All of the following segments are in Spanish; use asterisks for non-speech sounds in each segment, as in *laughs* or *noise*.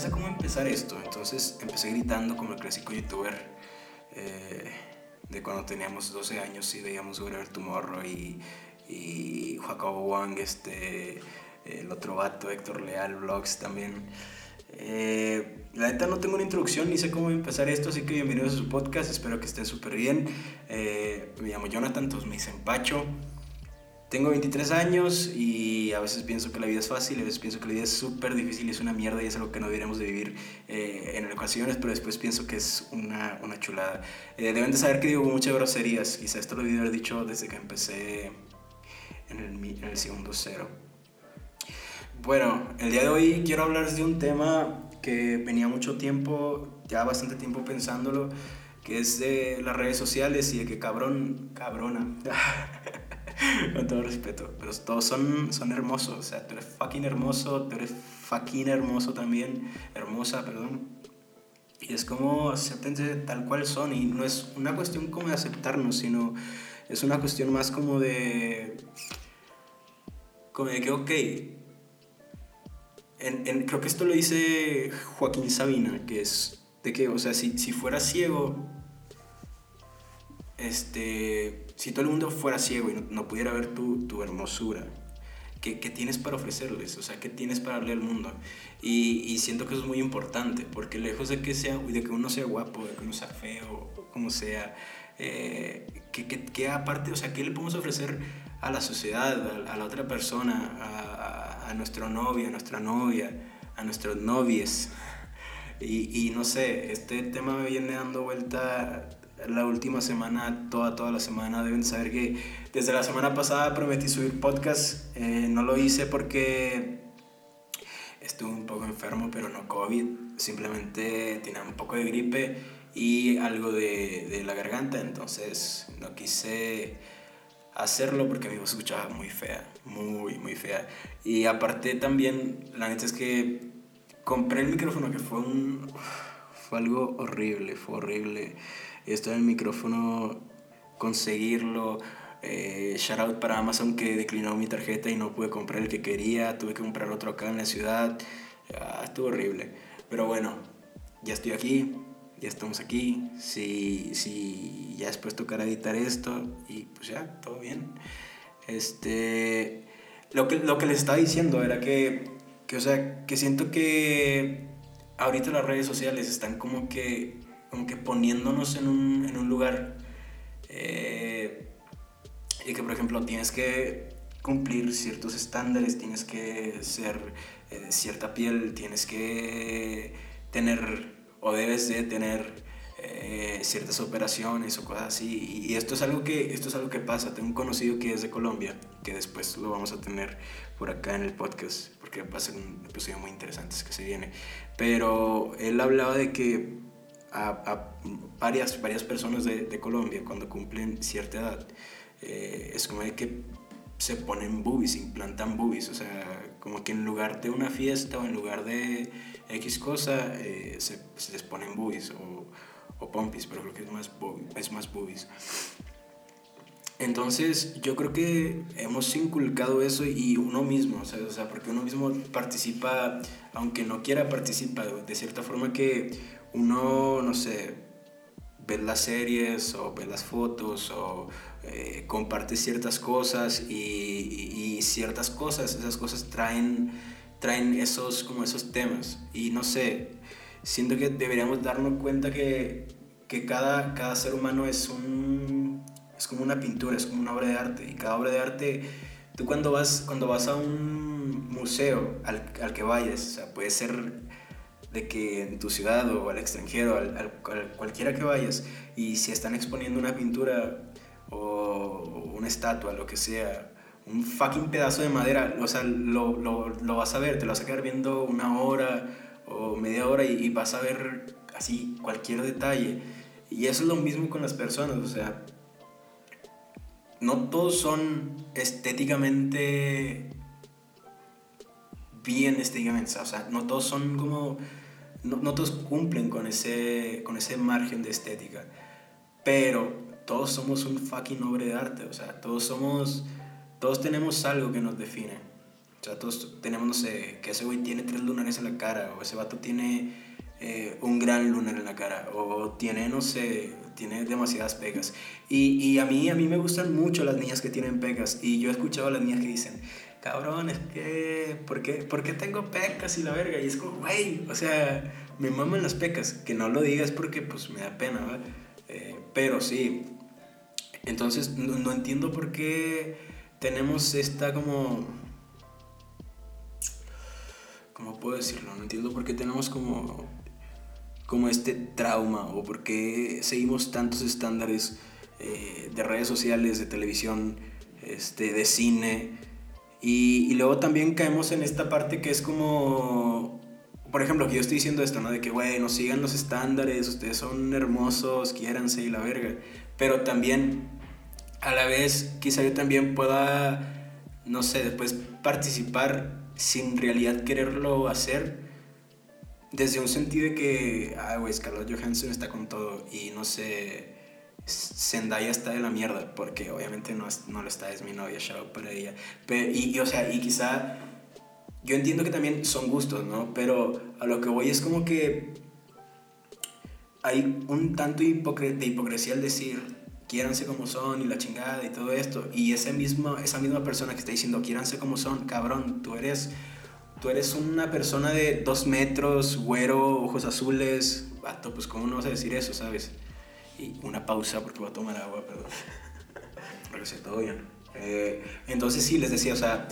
siquiera sé cómo empezar esto. Entonces empecé gritando como el clásico youtuber eh, de cuando teníamos 12 años y veíamos Whatever Tomorrow y, y Jacobo Wang, este, el otro vato, Héctor Leal, Vlogs también. Eh, la neta no tengo una introducción ni sé cómo empezar esto, así que bienvenidos a su podcast, espero que estén súper bien. Eh, me llamo Jonathan, todos me dicen Pacho. Tengo 23 años y a veces pienso que la vida es fácil, a veces pienso que la vida es súper difícil y es una mierda y es algo que no deberíamos de vivir eh, en ocasiones, pero después pienso que es una, una chulada. deben de saber que digo muchas groserías, quizá esto lo debí haber dicho desde que empecé en el, en el segundo cero. Bueno, el día de hoy quiero hablarles de un tema que venía mucho tiempo, ya bastante tiempo pensándolo, que es de las redes sociales y de que cabrón, cabrona, *laughs* *laughs* con todo respeto, pero todos son, son hermosos, o sea, tú eres fucking hermoso, tú eres fucking hermoso también, hermosa, perdón. Y es como aceptense tal cual son y no es una cuestión como de aceptarnos, sino es una cuestión más como de... Como de que, ok, creo que esto lo dice Joaquín Sabina, que es de que, o sea, si, si fuera ciego, este, si todo el mundo fuera ciego y no, pudiera ver tu, tu hermosura, ¿qué, ¿qué, tienes para ofrecerles? O sea, ¿qué tienes para darle al mundo? Y, y, siento que eso es muy importante, porque lejos de que, sea, de que uno sea guapo, de que uno sea feo, como sea, eh, ¿qué, qué, aparte, o sea, ¿qué le podemos ofrecer a la sociedad, a, a la otra persona, a, a nuestro novio, a nuestra novia, a nuestros novies. Y, y, no sé, este tema me viene dando vuelta la última semana, toda, toda la semana. Deben saber que desde la semana pasada prometí subir podcast. Eh, no lo hice porque estuve un poco enfermo, pero no COVID. Simplemente tenía un poco de gripe y algo de, de la garganta. Entonces no quise hacerlo porque mi voz escuchaba muy fea, muy, muy fea. Y aparte también, la neta es que compré el micrófono que fue un... Fue algo horrible, fue horrible. Esto del micrófono, conseguirlo, eh, shout out para Amazon que declinó mi tarjeta y no pude comprar el que quería, tuve que comprar otro acá en la ciudad. Ah, estuvo horrible. Pero bueno, ya estoy aquí, ya estamos aquí, si, si ya después tocará editar esto y pues ya, todo bien. Este, lo que, lo que les estaba diciendo era que, que, o sea, que siento que ahorita las redes sociales están como que, como que poniéndonos en un, en un lugar eh, y que, por ejemplo, tienes que cumplir ciertos estándares, tienes que ser eh, cierta piel, tienes que tener o debes de tener eh, ciertas operaciones o cosas así. Y esto es, algo que, esto es algo que pasa. Tengo un conocido que es de Colombia, que después lo vamos a tener por acá en el podcast, porque va a ser un episodio muy interesante que se viene. Pero él hablaba de que a, varias, varias personas de, Colombia, cuando cumplen cierta edad, eh, es como que se ponen boobies, implantan boobies, o sea, como que en lugar de una fiesta o en lugar de X cosa, eh, se, les ponen boobies o, o pompis, pero creo que es más, es más boobies. Entonces, yo creo que hemos inculcado eso y uno mismo, o sea, o sea, porque uno mismo participa, aunque no quiera participar, de cierta forma que uno, no sé, ve las series o ve las fotos o eh, comparte ciertas cosas y, y, ciertas cosas, esas cosas traen, traen esos, como esos temas. Y no sé, siento que deberíamos darnos cuenta que, que cada, cada ser humano es, un, es como una pintura, es como una obra de arte. Y cada obra de arte, tú cuando vas, cuando vas a un museo al, al que vayas, o sea, puede ser de que en tu ciudad o al extranjero, al, al, cualquiera que vayas, y si están exponiendo una pintura o una estatua, lo que sea, un fucking pedazo de madera, o sea, lo, lo, lo, vas a ver, te lo vas a quedar viendo una hora o media hora y, y, vas a ver así cualquier detalle. Y eso es lo mismo con las personas, o sea, no todos son estéticamente bien estéticamente, o sea, no todos son como no, todos cumplen con ese, con ese margen de estética, pero todos somos un fucking obra de arte, o sea, todos somos, todos tenemos algo que nos define. O sea, todos tenemos, no sé, que ese güey tiene tres lunares en la cara, o ese vato tiene eh, un gran lunar en la cara, o tiene, no sé, tiene demasiadas pegas. Y, y, a, mí, a mí me gustan mucho las niñas que tienen pegas, y yo he escuchado a las niñas que dicen, cabrón, es que, ¿por qué, ¿por qué tengo pecas y la verga? Y es como, güey, o sea, me maman las pecas, que no lo digas porque pues me da pena, ¿verdad? Eh, pero sí, entonces no, no entiendo por qué tenemos esta como ¿cómo puedo decirlo? No entiendo por qué tenemos como, como este trauma o por qué seguimos tantos estándares eh, de redes sociales, de televisión, este, de cine. Y, luego también caemos en esta parte que es como, por ejemplo, que yo estoy diciendo esto, ¿no? De que, güey, no sigan los estándares, ustedes son hermosos, quiéranse y la verga. Pero también, a la vez, quizá yo también pueda, no sé, después participar sin realidad quererlo hacer desde un sentido de que, ah, güey, Scarlett Johansson está con todo y no sé, Zendaya está de la mierda, porque obviamente no, no lo está, es mi novia, shout para ella. Pero, y, o sea, y quizá, yo entiendo que también son gustos, ¿no? Pero a lo que voy es como que hay un tanto de hipocresía al decir, quiéranse como son y la chingada y todo esto. Y ese mismo, esa misma persona que está diciendo quiéranse como son, cabrón, tú eres, tú eres una persona de dos metros, güero, ojos azules. Vato, pues cómo no vas a decir eso, ¿sabes? Y una pausa porque voy a tomar agua, perdón. *laughs* Regresé todo bien. Eh, entonces sí, les decía, o sea,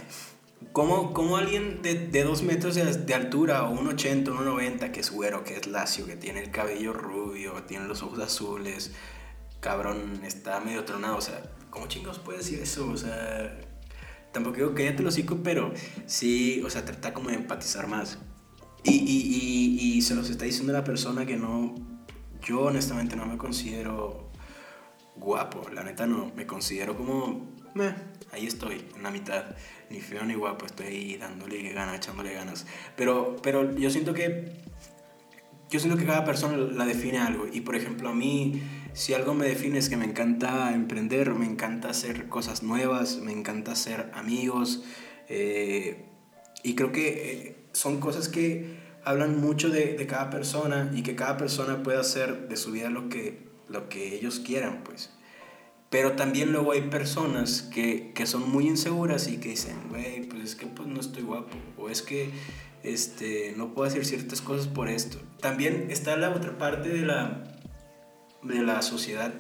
¿Cómo, cómo alguien de, de, dos metros de, de, altura, o un 80, un 90, que es güero, que es lacio, que tiene el cabello rubio, tiene los ojos azules, cabrón, está medio tronado. O sea, ¿cómo chingos puedes decir eso? O sea, tampoco digo que ya te lo hocico, pero sí, o sea, trata como de empatizar más. Y, y, y, y se los está diciendo la persona que no, yo honestamente no me considero guapo, la neta no, me considero como, meh, ahí estoy, en la mitad, ni feo ni guapo, estoy ahí dándole ganas, echándole ganas. Pero, pero yo siento que, yo siento que cada persona la define algo, y por ejemplo a mí si algo me define es que me encanta emprender, me encanta hacer cosas nuevas, me encanta hacer amigos. Eh, y creo que eh, son cosas que hablan mucho de, de, cada persona y que cada persona puede hacer de su vida lo que, lo que ellos quieran, pues. Pero también luego hay personas que, que son muy inseguras y que dicen, güey, pues es que pues no estoy guapo, o es que este, no puedo hacer ciertas cosas por esto. También está la otra parte de la, de la sociedad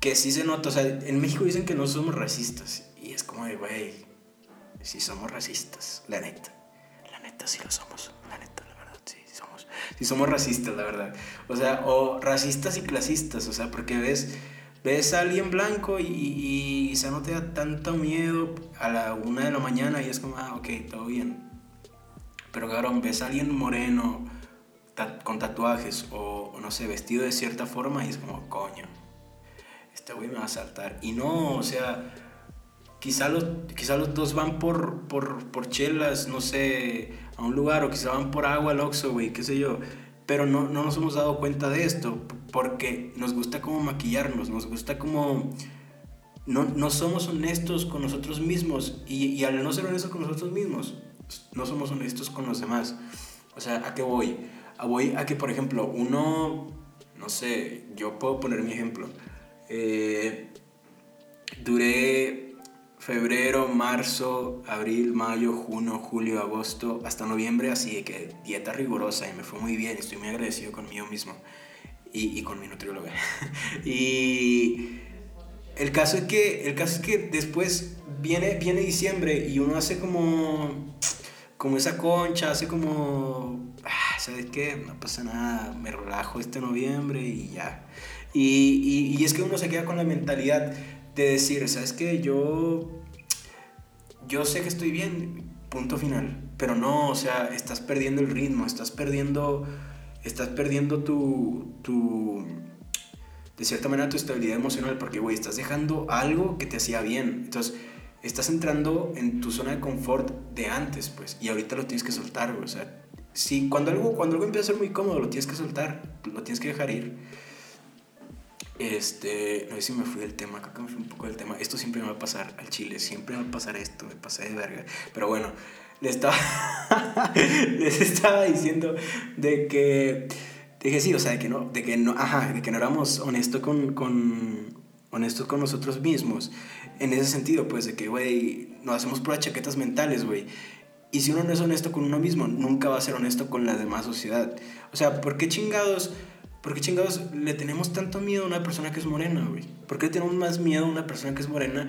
que sí se nota. O sea, en México dicen que no somos racistas. Y es como de, güey, sí somos racistas, la neta. La neta sí lo somos, la neta, la verdad, sí, Sí somos racistas, la verdad. O sea, o racistas y clasistas, o sea, porque ves, ves a alguien blanco y, y no te da tanto miedo a la una de la mañana y es como, ah, ok, todo bien. Pero cabrón, ves a alguien moreno con tatuajes o, no sé, vestido de cierta forma y es como, coño, este güey me va a saltar. Y no, o sea, quizá los, quizá los dos van por, por, por chelas, no sé, a un lugar o quizá van por agua al Oxxo, güey, qué sé yo. Pero no, no nos hemos dado cuenta de esto porque nos gusta como maquillarnos, nos gusta como... No, no somos honestos con nosotros mismos y, al no ser honestos con nosotros mismos, no somos honestos con los demás. O sea, ¿a qué voy? voy a que, por ejemplo, uno, no sé, yo puedo poner mi ejemplo. Eh, duré febrero, marzo, abril, mayo, junio, julio, agosto, hasta noviembre, así que dieta rigurosa y me fue muy bien, estoy muy agradecido conmigo mismo y, con mi nutrióloga. *laughs* y el caso, es que, el caso es que después viene, viene diciembre y uno hace como, como esa concha, hace como ¿sabes qué? No pasa nada, me relajo este noviembre y ya. Y, y, es que uno se queda con la mentalidad de decir, ¿sabes qué? Yo, yo sé que estoy bien, punto final. Pero no, o sea, estás perdiendo el ritmo, estás perdiendo, estás perdiendo tu, tu, de cierta manera, tu estabilidad emocional, porque, güey, estás dejando algo que te hacía bien. Entonces, estás entrando en tu zona de confort de antes, pues, y ahorita lo tienes que soltar, güey. O sea, Sí, cuando algo, cuando algo empieza a ser muy cómodo, lo tienes que soltar, lo tienes que dejar ir. Este, no sé si me fui del tema, creo que me fui un poco del tema. Esto siempre me va a pasar al chile, siempre me va a pasar esto, me pasé de verga. Pero bueno, les estaba, *laughs* les estaba diciendo de que, dije sí, o sea, de que no, de que no, ajá, de que no éramos honestos con, con, honestos con nosotros mismos. En ese sentido, pues, de que, güey, nos hacemos puras chaquetas mentales, güey. Y si uno no es honesto con uno mismo, nunca va a ser honesto con la demás sociedad. O sea, ¿por qué chingados, por qué chingados le tenemos tanto miedo a una persona que es morena, güey? ¿Por qué le tenemos más miedo a una persona que es morena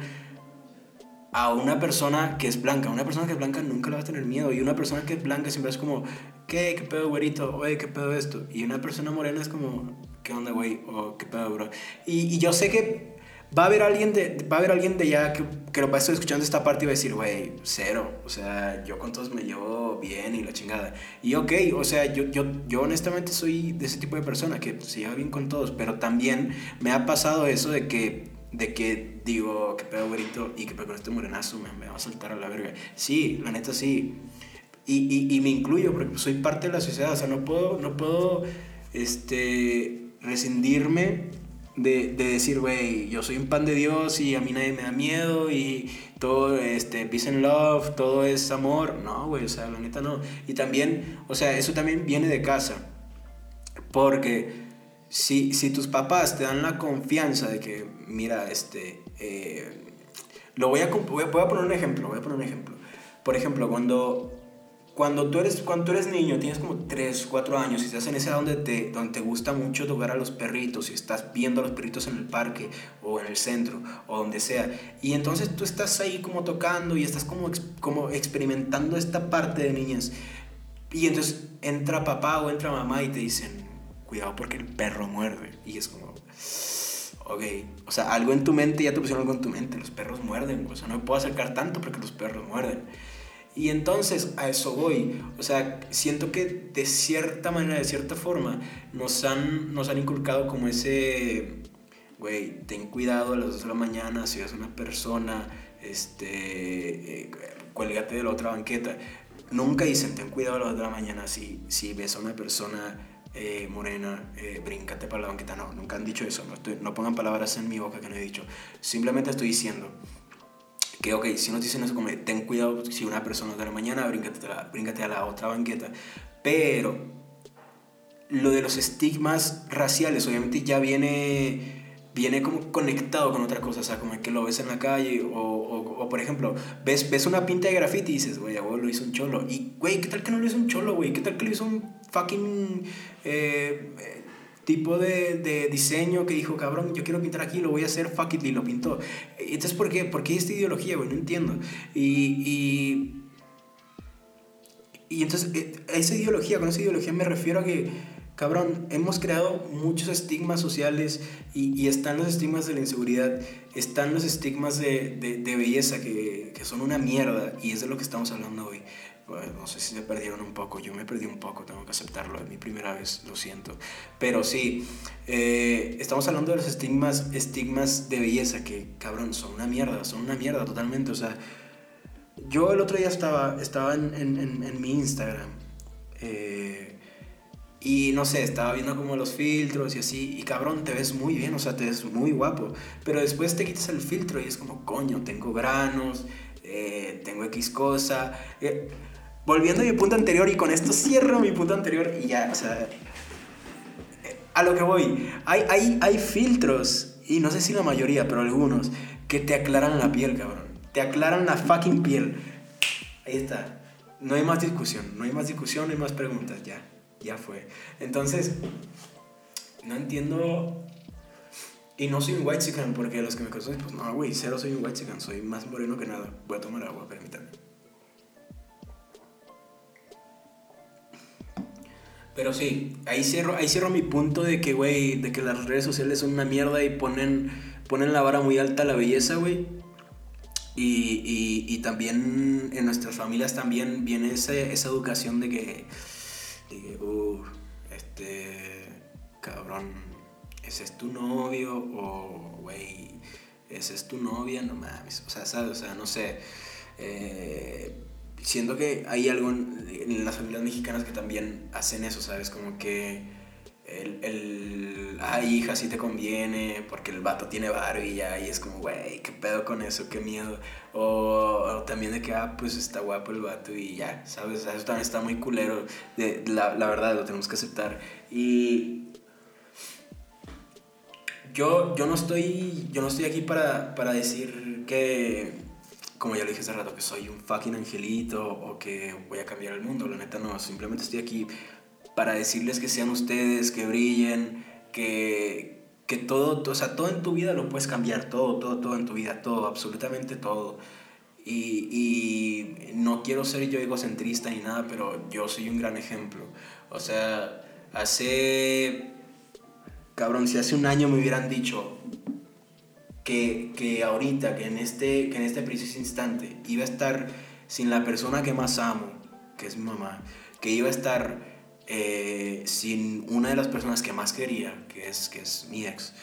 a una persona que es blanca. Una persona que es blanca nunca le va a tener miedo. Y una persona que es blanca siempre es como, ¿qué? ¿Qué pedo, güerito? Oye, ¿qué pedo esto? Y una persona morena es como, ¿qué onda, güey? O ¿qué pedo, bro? Y, y, yo sé que va a haber alguien de, va a haber alguien de allá que, que lo va a estar escuchando esta parte y va a decir, güey, cero. O sea, yo con todos me llevo bien y la chingada. Y ok, o sea, yo, yo, yo honestamente soy de ese tipo de persona que se lleva bien con todos. Pero también me ha pasado eso de que de que digo, que pedo güerito y que pedo con este morenazo, me, me, va a saltar a la verga. Sí, la neta sí. Y, y, y, me incluyo porque soy parte de la sociedad, o sea, no puedo, no puedo este, rescindirme de, de decir, güey, yo soy un pan de Dios y a mí nadie me da miedo y todo, este, peace and love, todo es amor. No, güey, o sea, la neta no. Y también, o sea, eso también viene de casa. Porque si, si tus papás te dan la confianza de que, mira, este, eh, lo voy a, voy a, poner un ejemplo, voy a poner un ejemplo. Por ejemplo, cuando, cuando, tú, eres, cuando tú eres niño, tienes como 3, 4 años y estás en esa donde te, donde te gusta mucho tocar a los perritos y estás viendo a los perritos en el parque o en el centro o donde sea, y entonces tú estás ahí como tocando y estás como, como experimentando esta parte de niñas, y entonces entra papá o entra mamá y te dicen, cuidado porque el perro muerde. Y es como, ok, o sea, algo en tu mente, ya te pusieron algo en tu mente, los perros muerden, o sea, no me puedo acercar tanto porque los perros muerden. Y entonces a eso voy, o sea, siento que de cierta manera, de cierta forma, nos han, nos han inculcado como ese, güey, ten cuidado a las 2 de la mañana si ves una persona, este, eh, cuélgate de la otra banqueta. Nunca dicen, ten cuidado a las 2 de la mañana si, si ves a una persona eh, morena, eh, para la banqueta. No, nunca han dicho eso. No, no pongan palabras en mi boca que no he dicho. Simplemente estoy diciendo que, ok, si nos dicen eso como ten cuidado si una persona de la mañana, bríncate, la, bríncate a la otra banqueta. Pero lo de los estigmas raciales, obviamente ya viene viene como conectado con otra cosa, o sea, como que lo ves en la calle, o, o, por ejemplo, ves, ves una pinta de graffiti y dices, güey, lo hizo un cholo, y güey, ¿qué tal que no lo hizo un cholo, güey? ¿Qué tal que lo hizo un fucking eh, tipo de, de, diseño que dijo, cabrón, yo quiero pintar aquí, lo voy a hacer, fuck it, y lo pintó. Entonces, ¿por qué? ¿Por qué esta ideología, güey? No entiendo. Y, y, y entonces, eh, esa ideología, con esa ideología me refiero a que, cabrón, hemos creado muchos estigmas sociales y, y están los estigmas de la inseguridad, están los estigmas de, de, de belleza que, que son una mierda y es de lo que estamos hablando hoy no sé si se perdieron un poco, yo me perdí un poco, tengo que aceptarlo, es mi primera vez, lo siento. Pero sí, eh, estamos hablando de los estigmas, estigmas de belleza que, cabrón, son una mierda, son una mierda totalmente. O sea, yo el otro día estaba, estaba en, mi Instagram eh, y no sé, estaba viendo como los filtros y así, y cabrón, te ves muy bien, o sea, te ves muy guapo, pero después te quitas el filtro y es como, coño, tengo granos. Eh, tengo X cosa volviendo a mi punto anterior y con esto cierro mi punto anterior y ya, o sea, a lo que voy, hay, hay, hay filtros, y no sé si la mayoría, pero algunos, que te aclaran la piel, cabrón. Te aclaran la fucking piel. Ahí está. No hay más discusión, no hay más discusión, no hay más preguntas, ya, ya fue. Entonces, no entiendo... Y no soy un white chicken, porque los que me conocen, pues no, güey, cero soy un white chicken, soy más moreno que nada. Voy a tomar agua, permítanme. Pero sí, ahí cierro, ahí cierro mi punto de que, güey, de que las redes sociales son una mierda y ponen, ponen la vara muy alta a la belleza, güey. Y, y, también en nuestras familias también viene esa, esa educación de que, de uh, este, cabrón, ese es tu novio o, güey, ese es tu novia, no mames. O sea, ¿sabes? O sea, no sé. Eh, siento que hay algo en, las familias mexicanas que también hacen eso, ¿sabes? Como que el, el ay, hija, si te conviene, porque el vato tiene barba y ya, y es como, güey, qué pedo con eso, qué miedo. O, también de que, ah, pues está guapo el vato y ya, ¿sabes? Eso también está muy culero, de, la, la verdad, lo tenemos que aceptar. Y yo, yo, no estoy, yo no estoy aquí para, para decir que, como ya lo dije hace rato, que soy un fucking angelito o que voy a cambiar el mundo. La neta no, simplemente estoy aquí para decirles que sean ustedes, que brillen, que, que todo, o sea, todo en tu vida lo puedes cambiar, todo, todo, todo en tu vida, todo, absolutamente todo. Y, y no quiero ser yo egocentrista ni nada, pero yo soy un gran ejemplo. O sea, hace, cabrón, si hace un año me hubieran dicho que, que ahorita, que en, este, que en este preciso instante iba a estar sin la persona que más amo, que es mi mamá, que iba a estar eh, sin una de las personas que más quería, que es, que es mi ex,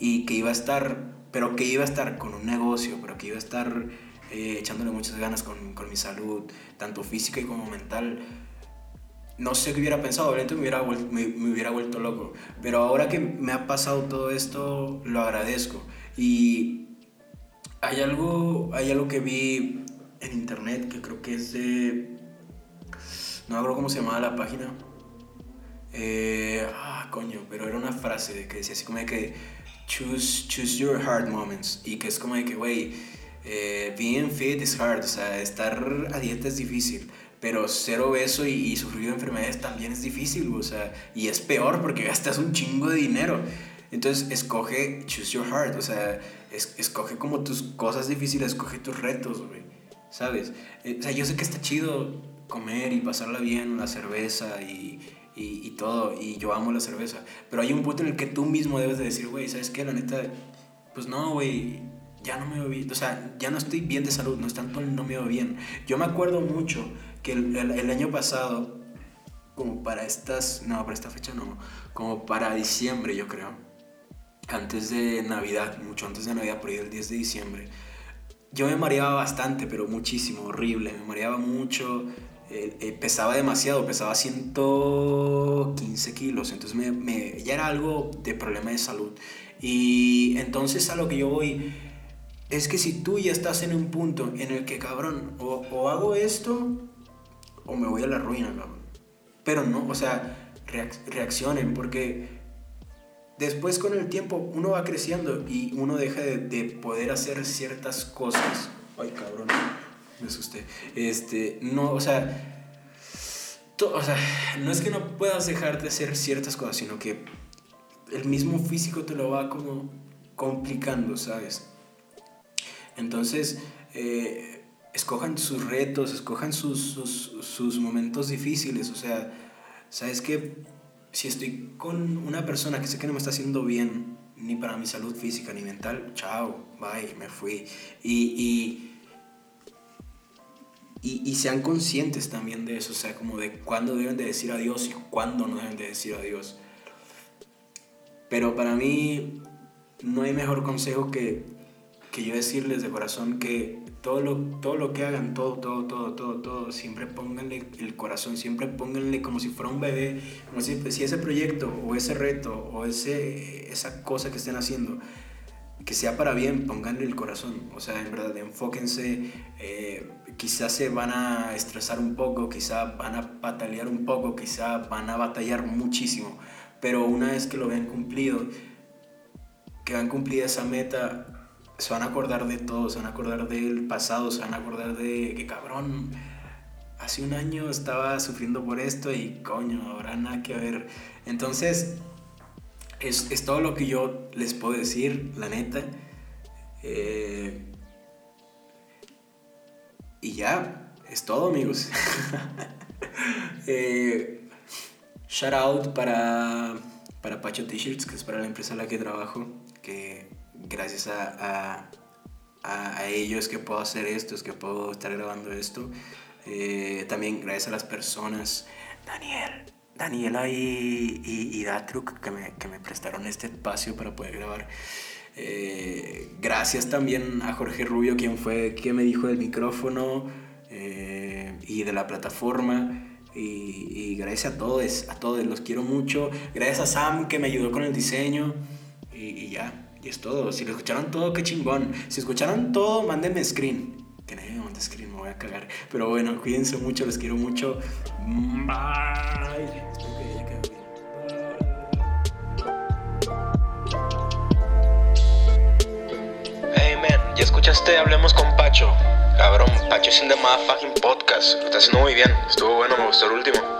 y que iba a estar, pero que iba a estar con un negocio, pero que iba a estar eh, echándole muchas ganas con, con, mi salud, tanto física como mental. No sé qué hubiera pensado, obviamente me hubiera, me hubiera vuelto loco, pero ahora que me ha pasado todo esto, lo agradezco. Y hay algo, hay algo que vi en internet que creo que es de... No me acuerdo cómo se llamaba la página, eh, ah, coño, pero era una frase que decía así como de que choose, choose your hard moments. Y que es como de que, güey, eh, being fit is hard. O sea, estar a dieta es difícil. Pero ser obeso y, sufrir de enfermedades también es difícil, o sea, y es peor porque gastas un chingo de dinero. Entonces, escoge, choose your heart, o sea, escoge como tus cosas difíciles, escoge tus retos, güey, ¿sabes? Eh, o sea, yo sé que está chido comer y pasarla bien, la cerveza y, y, todo, y yo amo la cerveza. Pero hay un punto en el que tú mismo debes de decir, güey, ¿sabes qué? La neta, pues no, güey, ya no me veo bien, o sea, ya no estoy bien de salud, no es tanto no me veo bien. Yo me acuerdo mucho que el, el, año pasado, como para estas, no, para esta fecha no, como para diciembre yo creo, antes de Navidad, mucho antes de Navidad, por ahí el 10 de diciembre, yo me mareaba bastante, pero muchísimo, horrible, me mareaba mucho, eh, eh, pesaba demasiado, pesaba 115 kilos, entonces me, me, ya era algo de problema de salud. Y entonces a lo que yo voy es que si tú ya estás en un punto en el que, cabrón, o, o hago esto o me voy a la ruina, cabrón. Pero no, o sea, reaccionen, porque después con el tiempo uno va creciendo y uno deja de, de poder hacer ciertas cosas. Ay, cabrón me asusté. Este, no, o sea, o sea, no es que no puedas dejar de hacer ciertas cosas, sino que el mismo físico te lo va como complicando, ¿sabes? Entonces, eh, escojan sus retos, escojan sus, sus, sus, momentos difíciles, o sea, ¿sabes qué? Si estoy con una persona que sé que no me está haciendo bien, ni para mi salud física ni mental, chao, bye, me fui. Y, y y, sean conscientes también de eso, o sea, como de cuándo deben de decir adiós y cuándo no deben de decir adiós. Pero para mí no hay mejor consejo que, que yo decirles de corazón que todo lo, todo lo que hagan, todo, todo, todo, todo, todo, siempre pónganle el corazón, siempre pónganle como si fuera un bebé, como si, ese proyecto o ese reto o ese, esa cosa que estén haciendo que sea para bien, pónganle el corazón. O sea, en verdad, enfóquense. Eh, quizás se van a estresar un poco, quizás van a patalear un poco, quizás van a batallar muchísimo. Pero una vez que lo vean cumplido, que han cumplido esa meta, se van a acordar de todo, se van a acordar del pasado, se van a acordar de que cabrón, hace un año estaba sufriendo por esto y coño, ahora nada que ver. Entonces, es, es, todo lo que yo les puedo decir, la neta. Eh, y ya, es todo, amigos. *laughs* eh, shout out para, para Pacho T-Shirts, que es para la empresa en la que trabajo, que gracias a, a, a ellos que puedo hacer esto, es que puedo estar grabando esto. Eh, también gracias a las personas. Daniel, Daniela y, y, y Datruk que me, que me, prestaron este espacio para poder grabar. Eh, gracias también a Jorge Rubio, quien fue quien me dijo del micrófono eh, y de la plataforma. Y, gracias a todos, a todos, los quiero mucho. Gracias a Sam que me ayudó con el diseño. Y, ya, es todo. Si lo escucharon todo, qué chingón. Si escucharon todo, mándenme screen. Que nadie me mande screen, me voy a cagar. Pero bueno, cuídense mucho, los quiero mucho. Bye. Ya escuchaste Hablemos con Pacho. Cabrón, Pacho es in the motherfucking podcast. Está haciendo muy bien. Estuvo bueno, me gustó el último.